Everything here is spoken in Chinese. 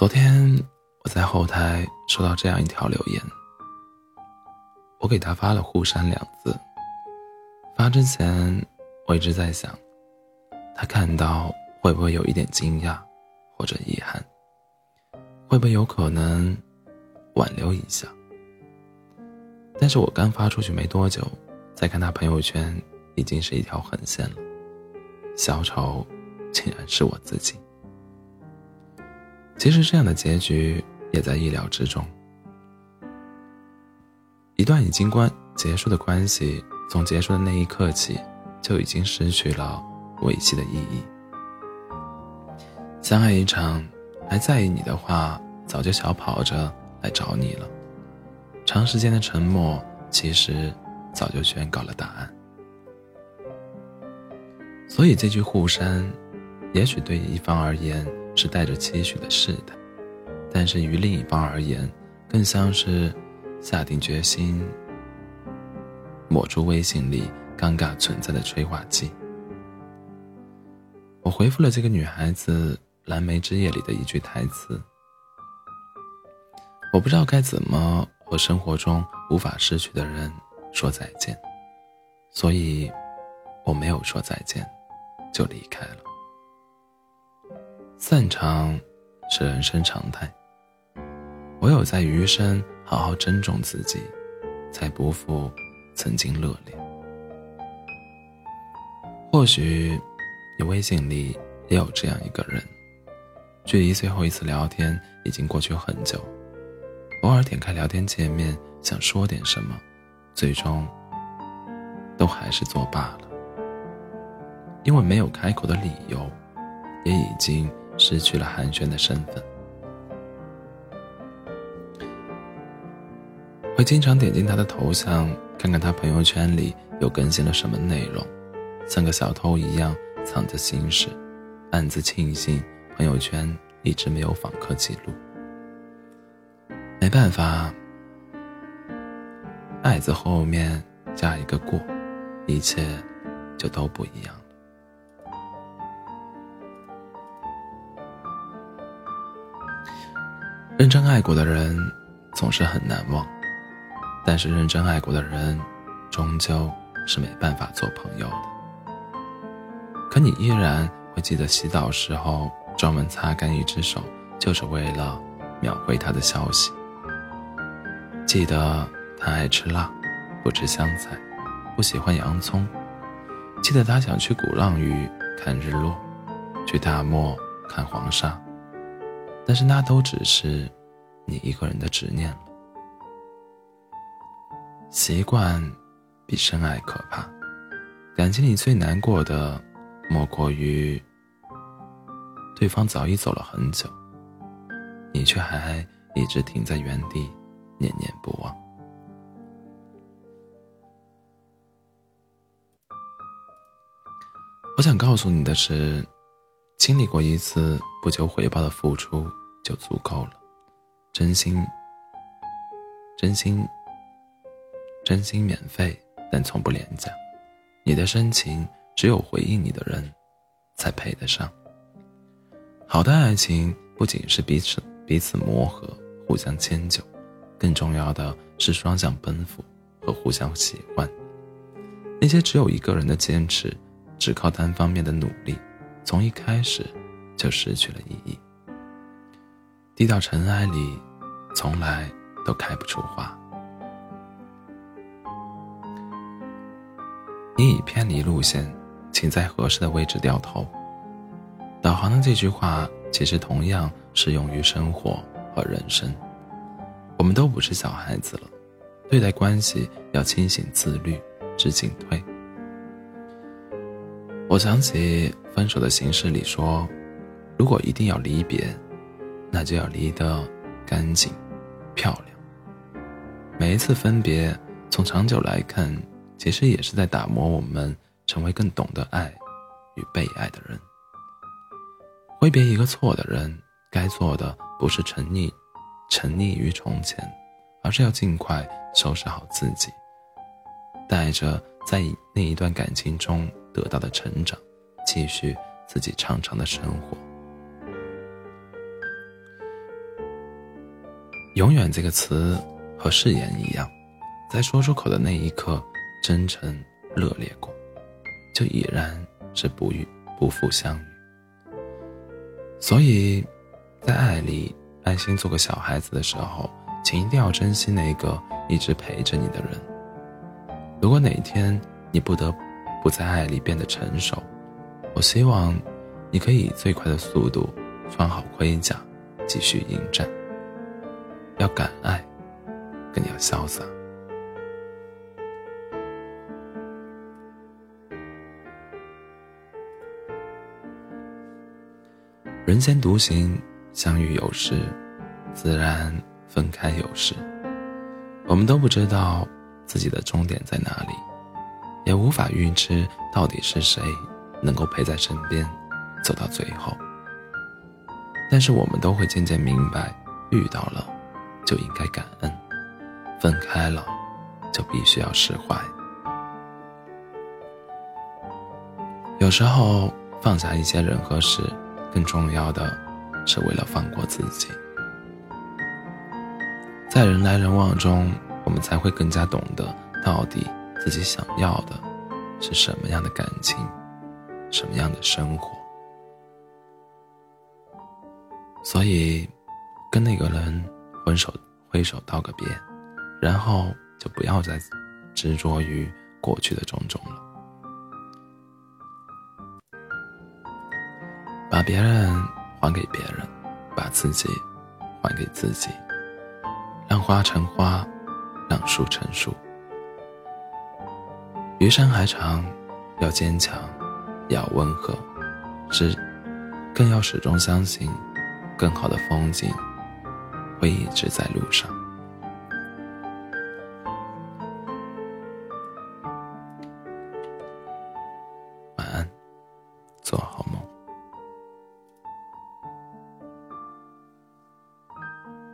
昨天我在后台收到这样一条留言，我给他发了“互删”两字。发之前，我一直在想，他看到会不会有一点惊讶，或者遗憾，会不会有可能挽留一下？但是我刚发出去没多久，再看他朋友圈，已经是一条横线了。小丑，竟然是我自己。其实这样的结局也在意料之中。一段已经关结束的关系，从结束的那一刻起，就已经失去了维系的意义。相爱一场，还在意你的话，早就小跑着来找你了。长时间的沉默，其实早就宣告了答案。所以这句互删，也许对一方而言是带着期许的试探，但是于另一方而言，更像是下定决心抹除微信里尴尬存在的催化剂。我回复了这个女孩子《蓝莓之夜》里的一句台词：“我不知道该怎么。”和生活中无法失去的人说再见，所以我没有说再见，就离开了。散场是人生常态，唯有在余生好好珍重自己，才不负曾经热烈。或许你微信里也有这样一个人，距离最后一次聊天已经过去很久。偶尔点开聊天界面，想说点什么，最终都还是作罢了，因为没有开口的理由，也已经失去了寒暄的身份。会经常点进他的头像，看看他朋友圈里又更新了什么内容，像个小偷一样藏着心事，暗自庆幸朋友圈一直没有访客记录。没办法，爱字后面加一个过，一切就都不一样认真爱过的人总是很难忘，但是认真爱过的人，终究是没办法做朋友的。可你依然会记得洗澡时候专门擦干一只手，就是为了秒回他的消息。记得他爱吃辣，不吃香菜，不喜欢洋葱。记得他想去鼓浪屿看日落，去大漠看黄沙。但是那都只是你一个人的执念了。习惯比深爱可怕。感情里最难过的，莫过于对方早已走了很久，你却还一直停在原地。念念不忘。我想告诉你的是，经历过一次不求回报的付出就足够了。真心，真心，真心免费，但从不廉价。你的深情，只有回应你的人，才配得上。好的爱情，不仅是彼此彼此磨合，互相迁就。更重要的是双向奔赴和互相喜欢。那些只有一个人的坚持，只靠单方面的努力，从一开始就失去了意义。低到尘埃里，从来都开不出花。你已偏离路线，请在合适的位置掉头。导航的这句话，其实同样适用于生活和人生。我们都不是小孩子了，对待关系要清醒自律，知进退。我想起分手的形式里说，如果一定要离别，那就要离得干净、漂亮。每一次分别，从长久来看，其实也是在打磨我们，成为更懂得爱与被爱的人。挥别一个错的人，该做的不是沉溺。沉溺于从前，而是要尽快收拾好自己，带着在那一段感情中得到的成长，继续自己长长的生活。永远这个词和誓言一样，在说出口的那一刻，真诚热烈过，就已然是不遇不负相遇。所以，在爱里安心做个小孩子的时候，请一定要珍惜那个一直陪着你的人。如果哪一天你不得不在爱里变得成熟，我希望你可以以最快的速度穿好盔甲，继续迎战。要敢爱，更要潇洒。人间独行，相遇有时，自然分开有时。我们都不知道自己的终点在哪里，也无法预知到底是谁能够陪在身边，走到最后。但是我们都会渐渐明白，遇到了。就应该感恩，分开了，就必须要释怀。有时候放下一些人和事，更重要的是为了放过自己。在人来人往中，我们才会更加懂得到底自己想要的是什么样的感情，什么样的生活。所以，跟那个人。挥手挥手道个别，然后就不要再执着于过去的种种了。把别人还给别人，把自己还给自己。让花成花，让树成树。余生还长，要坚强，要温和，是更要始终相信，更好的风景。会一直在路上。